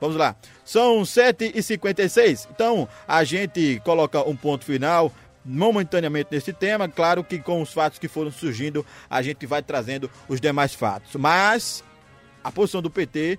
Vamos lá. São 7h56. Então, a gente coloca um ponto final momentaneamente nesse tema. Claro que com os fatos que foram surgindo, a gente vai trazendo os demais fatos. Mas a posição do PT,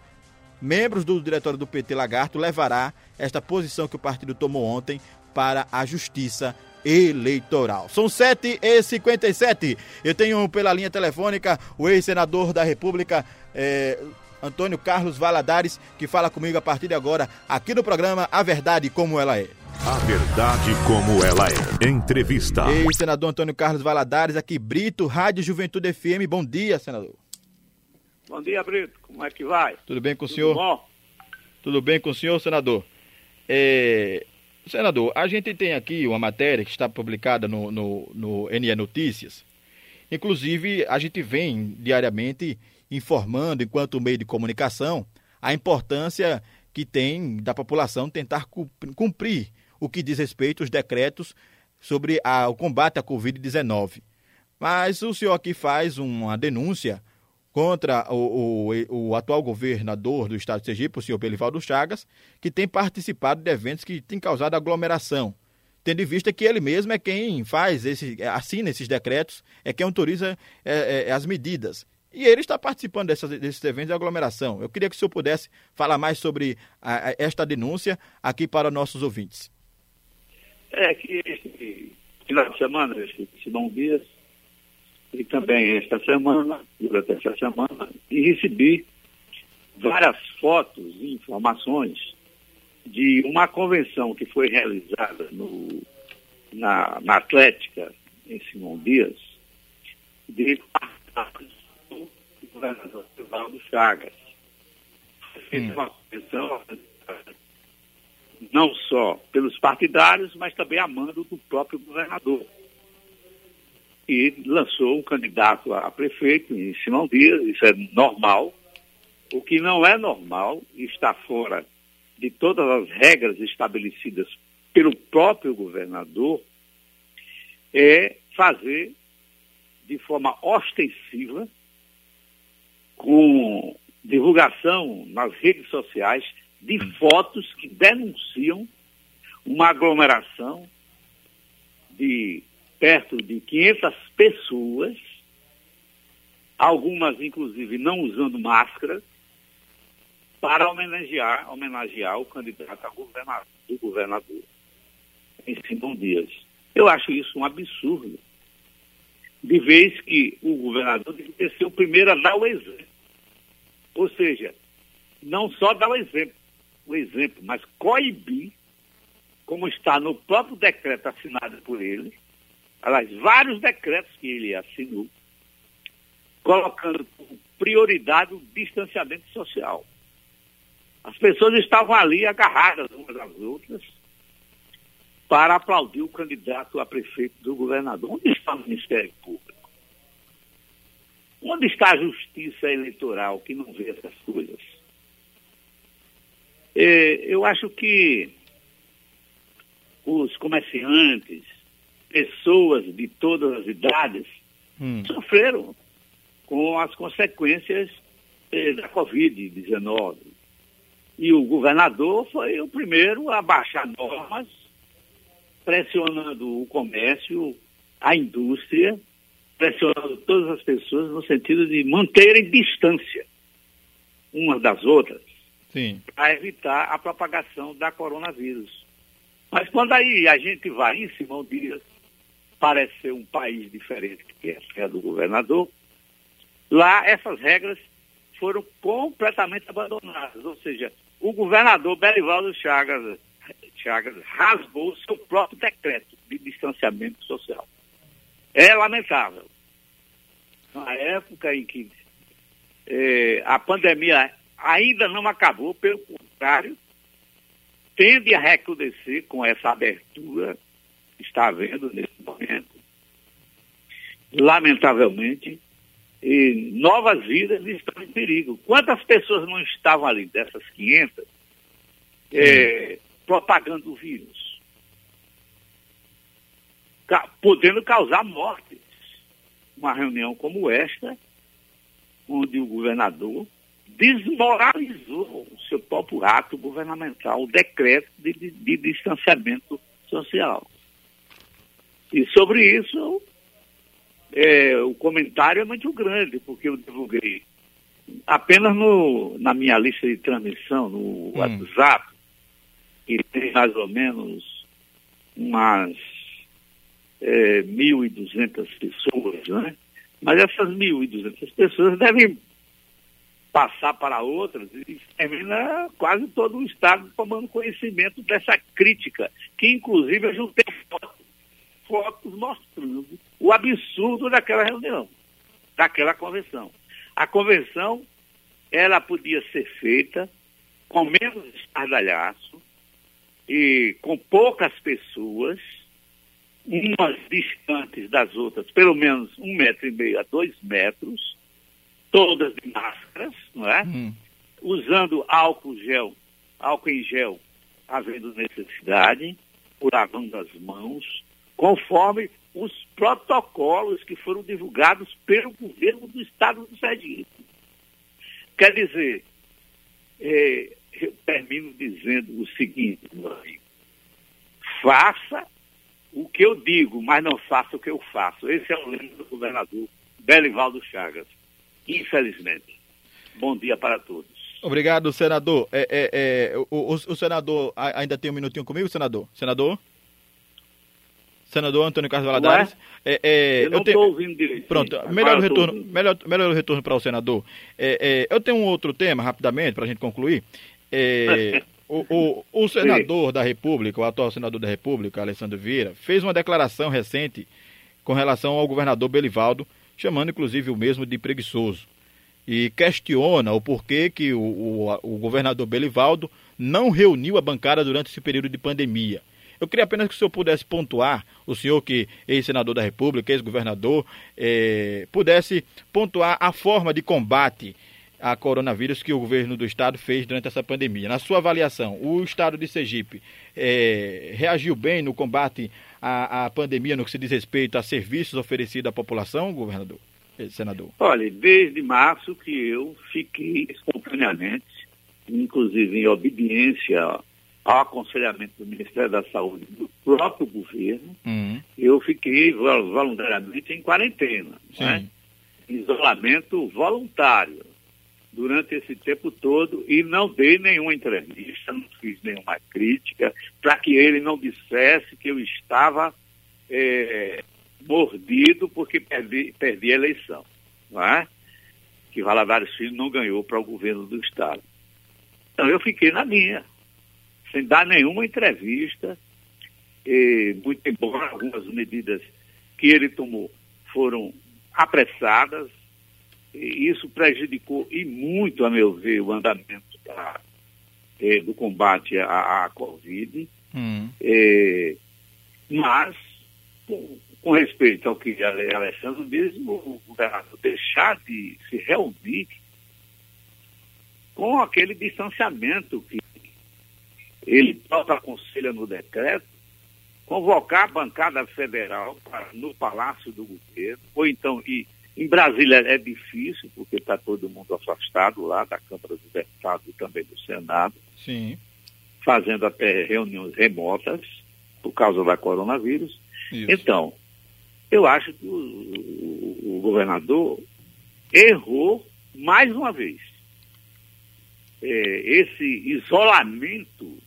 membros do diretório do PT Lagarto, levará esta posição que o partido tomou ontem para a Justiça Eleitoral. São 7h57. Eu tenho pela linha telefônica o ex-senador da República. Eh, Antônio Carlos Valadares, que fala comigo a partir de agora, aqui no programa A Verdade Como Ela É. A Verdade Como Ela É. Entrevista. Ei, senador Antônio Carlos Valadares, aqui Brito, Rádio Juventude FM. Bom dia, senador. Bom dia, Brito. Como é que vai? Tudo bem com o Tudo senhor? bom? Tudo bem com o senhor, senador? É, Senador, a gente tem aqui uma matéria que está publicada no, no, no NE Notícias. Inclusive, a gente vem diariamente informando, enquanto meio de comunicação, a importância que tem da população tentar cu- cumprir o que diz respeito aos decretos sobre a- o combate à Covid-19. Mas o senhor aqui faz uma denúncia contra o, o, o atual governador do estado de Sergipe, o senhor Belivaldo Chagas, que tem participado de eventos que têm causado aglomeração, tendo em vista que ele mesmo é quem faz, esse, assina esses decretos, é quem autoriza é, é, as medidas. E ele está participando dessas, desses eventos de aglomeração. Eu queria que o senhor pudesse falar mais sobre a- a- esta denúncia aqui para nossos ouvintes. É que esse final de semana, esse Simão Dias, e também esta semana, durante essa semana, e recebi várias fotos e informações de uma convenção que foi realizada no, na, na Atlética, em Simão Dias, de governador Evaldo Chagas. Fez uma convenção não só pelos partidários, mas também a mando do próprio governador. E lançou um candidato a prefeito em Simão Dias, isso é normal. O que não é normal e está fora de todas as regras estabelecidas pelo próprio governador é fazer de forma ostensiva, com divulgação nas redes sociais, de fotos que denunciam uma aglomeração de perto de 500 pessoas, algumas inclusive não usando máscara, para homenagear, homenagear o candidato a governador, do governador em Simão Dias. Eu acho isso um absurdo, de vez que o governador que ser o primeiro a dar o exemplo. Ou seja, não só dar o exemplo, o exemplo, mas coibir, como está no próprio decreto assinado por ele, aliás, vários decretos que ele assinou, colocando como prioridade o distanciamento social. As pessoas estavam ali agarradas umas às outras para aplaudir o candidato a prefeito do governador. Onde está o Ministério Público? Onde está a justiça eleitoral que não vê essas coisas? É, eu acho que os comerciantes, pessoas de todas as idades, Hum. sofreram com as consequências eh, da Covid-19. E o governador foi o primeiro a baixar normas, pressionando o comércio, a indústria, pressionando todas as pessoas no sentido de manterem distância umas das outras para evitar a propagação da coronavírus. Mas quando aí a gente vai em Simão Dias, parece ser um país diferente que é a terra do governador, lá essas regras foram completamente abandonadas. Ou seja, o governador Belivaldo Chagas, Chagas rasgou seu próprio decreto de distanciamento social. É lamentável. Na época em que eh, a pandemia ainda não acabou, pelo contrário, tende a recrudescer com essa abertura que está havendo nesse momento. Lamentavelmente, e novas vidas estão em perigo. Quantas pessoas não estavam ali, dessas 500, eh, propagando o vírus? Podendo causar mortes. Uma reunião como esta, onde o governador desmoralizou o seu próprio ato governamental, o decreto de, de, de distanciamento social. E sobre isso, é, o comentário é muito grande, porque eu divulguei apenas no, na minha lista de transmissão, no hum. WhatsApp, que tem mais ou menos umas é, 1.200 pessoas, né? Mas essas 1.200 pessoas devem passar para outras e termina quase todo o Estado tomando conhecimento dessa crítica, que inclusive eu juntei fotos, fotos mostrando o absurdo daquela reunião, daquela convenção. A convenção, ela podia ser feita com menos estardalhaço e com poucas pessoas, umas distantes das outras, pelo menos um metro e meio a dois metros, todas de máscaras, não é? Hum. Usando álcool gel, álcool em gel, havendo necessidade, por lavando as mãos, conforme os protocolos que foram divulgados pelo governo do estado do Sergipe. Quer dizer, é, eu termino dizendo o seguinte, meu amigo, faça o que eu digo, mas não faça o que eu faço. Esse é o lema do governador Belivaldo Chagas, infelizmente. Bom dia para todos. Obrigado, senador. É, é, é o, o, o senador ainda tem um minutinho comigo, senador? Senador? Senador Antônio Carlos Valadares. É, é, eu não estou ouvindo direito. Pronto, melhor retorno, melhor, melhor retorno para o senador. É, é, eu tenho um outro tema, rapidamente, para a gente concluir. É, o, o, o, senador Sim. da República, o atual senador da República, Alessandro Vieira, fez uma declaração recente com relação ao governador Belivaldo, chamando inclusive o mesmo de preguiçoso. E questiona o porquê que o, o, o governador Belivaldo não reuniu a bancada durante esse período de pandemia. Eu queria apenas que o senhor pudesse pontuar, o senhor que é ex-senador da República, ex-governador, eh, pudesse pontuar a forma de combate a coronavírus que o governo do estado fez durante essa pandemia. Na sua avaliação, o estado de Sergipe eh, reagiu bem no combate à, à, pandemia no que se diz respeito a serviços oferecidos à população, governador, senador? Olha, desde março que eu fiquei espontaneamente, inclusive em obediência ao aconselhamento do Ministério da Saúde do próprio governo, uhum. eu fiquei voluntariamente em quarentena, né? isolamento voluntário durante esse tempo todo e não dei nenhuma entrevista, não fiz nenhuma crítica, para que ele não dissesse que eu estava é, mordido porque perdi, perdi a eleição, não é? que Valadares Filho não ganhou para o governo do Estado. Então eu fiquei na minha sem dar nenhuma entrevista, muito embora algumas medidas que ele tomou foram apressadas, e isso prejudicou e muito, a meu ver, o andamento da, eh, do combate à, à Covid. Hum. Eh, mas, com, com, respeito ao que Alessandro diz, o governador deixar de se reunir com aquele distanciamento que ele próprio aconselha no decreto, convocar a bancada federal para, no Palácio do Governo, ou então, e em Brasília é difícil, porque está todo mundo afastado lá da Câmara dos Deputados e também do Senado, Sim. fazendo até reuniões remotas por causa da coronavírus. Isso. Então, eu acho que o, o, o governador errou mais uma vez. É, esse isolamento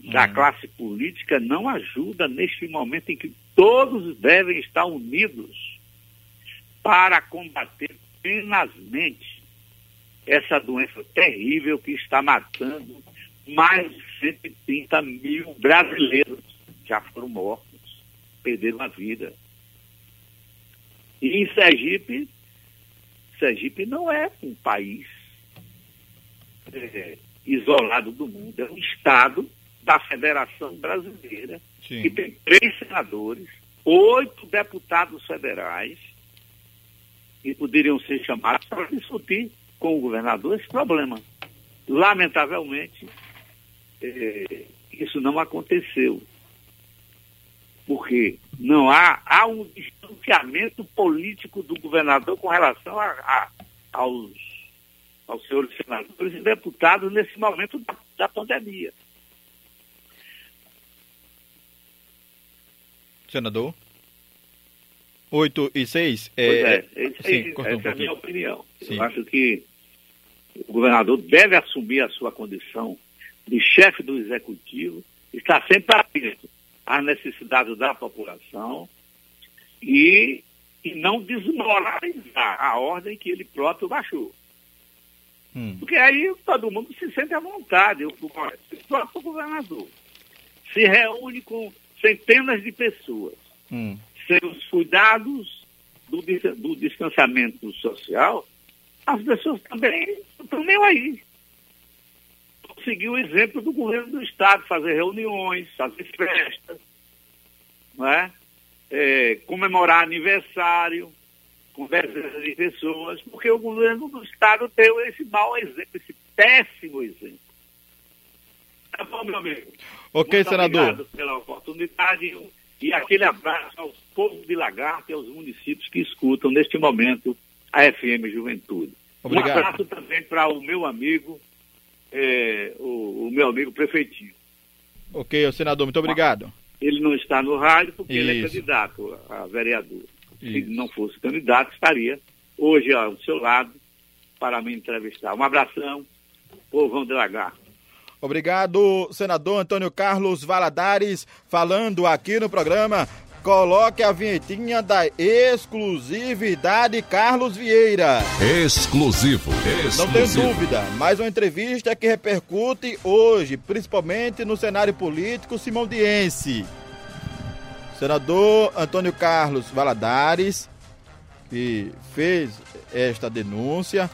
da uhum. classe política não ajuda neste momento em que todos devem estar unidos para combater tenazmente essa doença terrível que está matando mais de 130 mil brasileiros já foram mortos, perderam a vida. E em Sergipe, Sergipe não é um país é, isolado do mundo, é um estado da Federação Brasileira, Sim. que tem três senadores, oito deputados federais, que poderiam ser chamados para discutir com o governador esse problema. Lamentavelmente, é, isso não aconteceu. Porque não há, há um distanciamento político do governador com relação a, a, aos aos senhores senadores e deputados nesse momento da, da pandemia. Senador? 8 e 6? É, pois é, esse, sim, essa um é a minha opinião. Sim. Eu acho que o governador deve assumir a sua condição de chefe do executivo, está sempre atento às necessidades da população e, e não desmoralizar a ordem que ele próprio baixou. Hum. Porque aí todo mundo se sente à vontade. O, o próprio governador se reúne com centenas de pessoas. Hum. Seus cuidados do, do distanciamento social, as pessoas também estão meio aí. Seguir o exemplo do governo do Estado, fazer reuniões, fazer festas, não é? É, comemorar aniversário com dezenas de pessoas, porque o governo do Estado tem esse mau exemplo, esse péssimo exemplo. Tá bom, meu amigo? Ok, Muito senador. Obrigado pela oportunidade e aquele abraço ao povo de Lagarto e aos municípios que escutam neste momento a FM Juventude. Obrigado. Um abraço também para o meu amigo, é, o, o, meu amigo prefeitinho. Ok, senador, muito obrigado. Ele não está no rádio porque Isso. ele é candidato a vereador. Isso. Se não fosse candidato, estaria hoje ao seu lado para me entrevistar. Um abração, povão de Lagarto. Obrigado, senador Antônio Carlos Valadares, falando aqui no programa. Coloque a vinhetinha da exclusividade Carlos Vieira. Exclusivo. Exclusivo. Não tem dúvida, mais uma entrevista que repercute hoje, principalmente no cenário político simondiense. Senador Antônio Carlos Valadares, que fez esta denúncia,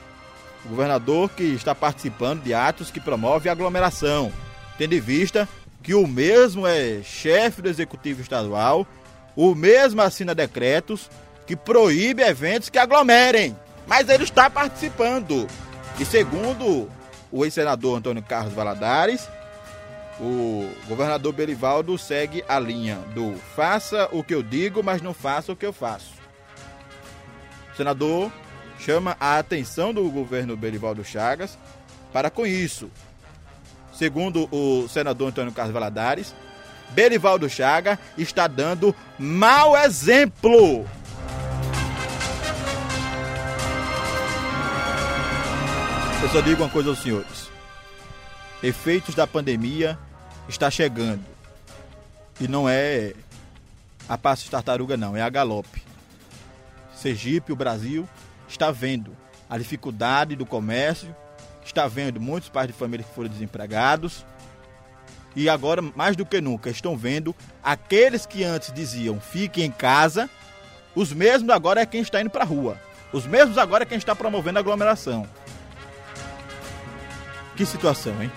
o governador que está participando de atos que promovem aglomeração, tendo em vista que o mesmo é chefe do executivo estadual, o mesmo assina decretos que proíbe eventos que aglomerem, mas ele está participando. E segundo o ex-senador Antônio Carlos Valadares, o governador Belivaldo segue a linha do faça o que eu digo, mas não faça o que eu faço. O senador chama a atenção do governo Belivaldo Chagas para com isso. Segundo o senador Antônio Carlos Valadares, Belivaldo Chaga está dando mau exemplo. Eu só digo uma coisa aos senhores. Efeitos da pandemia está chegando. E não é a passo de tartaruga não, é a galope. Sergipe, o Brasil, está vendo a dificuldade do comércio, está vendo muitos pais de família que foram desempregados. E agora, mais do que nunca, estão vendo aqueles que antes diziam fiquem em casa, os mesmos agora é quem está indo para a rua. Os mesmos agora é quem está promovendo a aglomeração. Que situação, hein?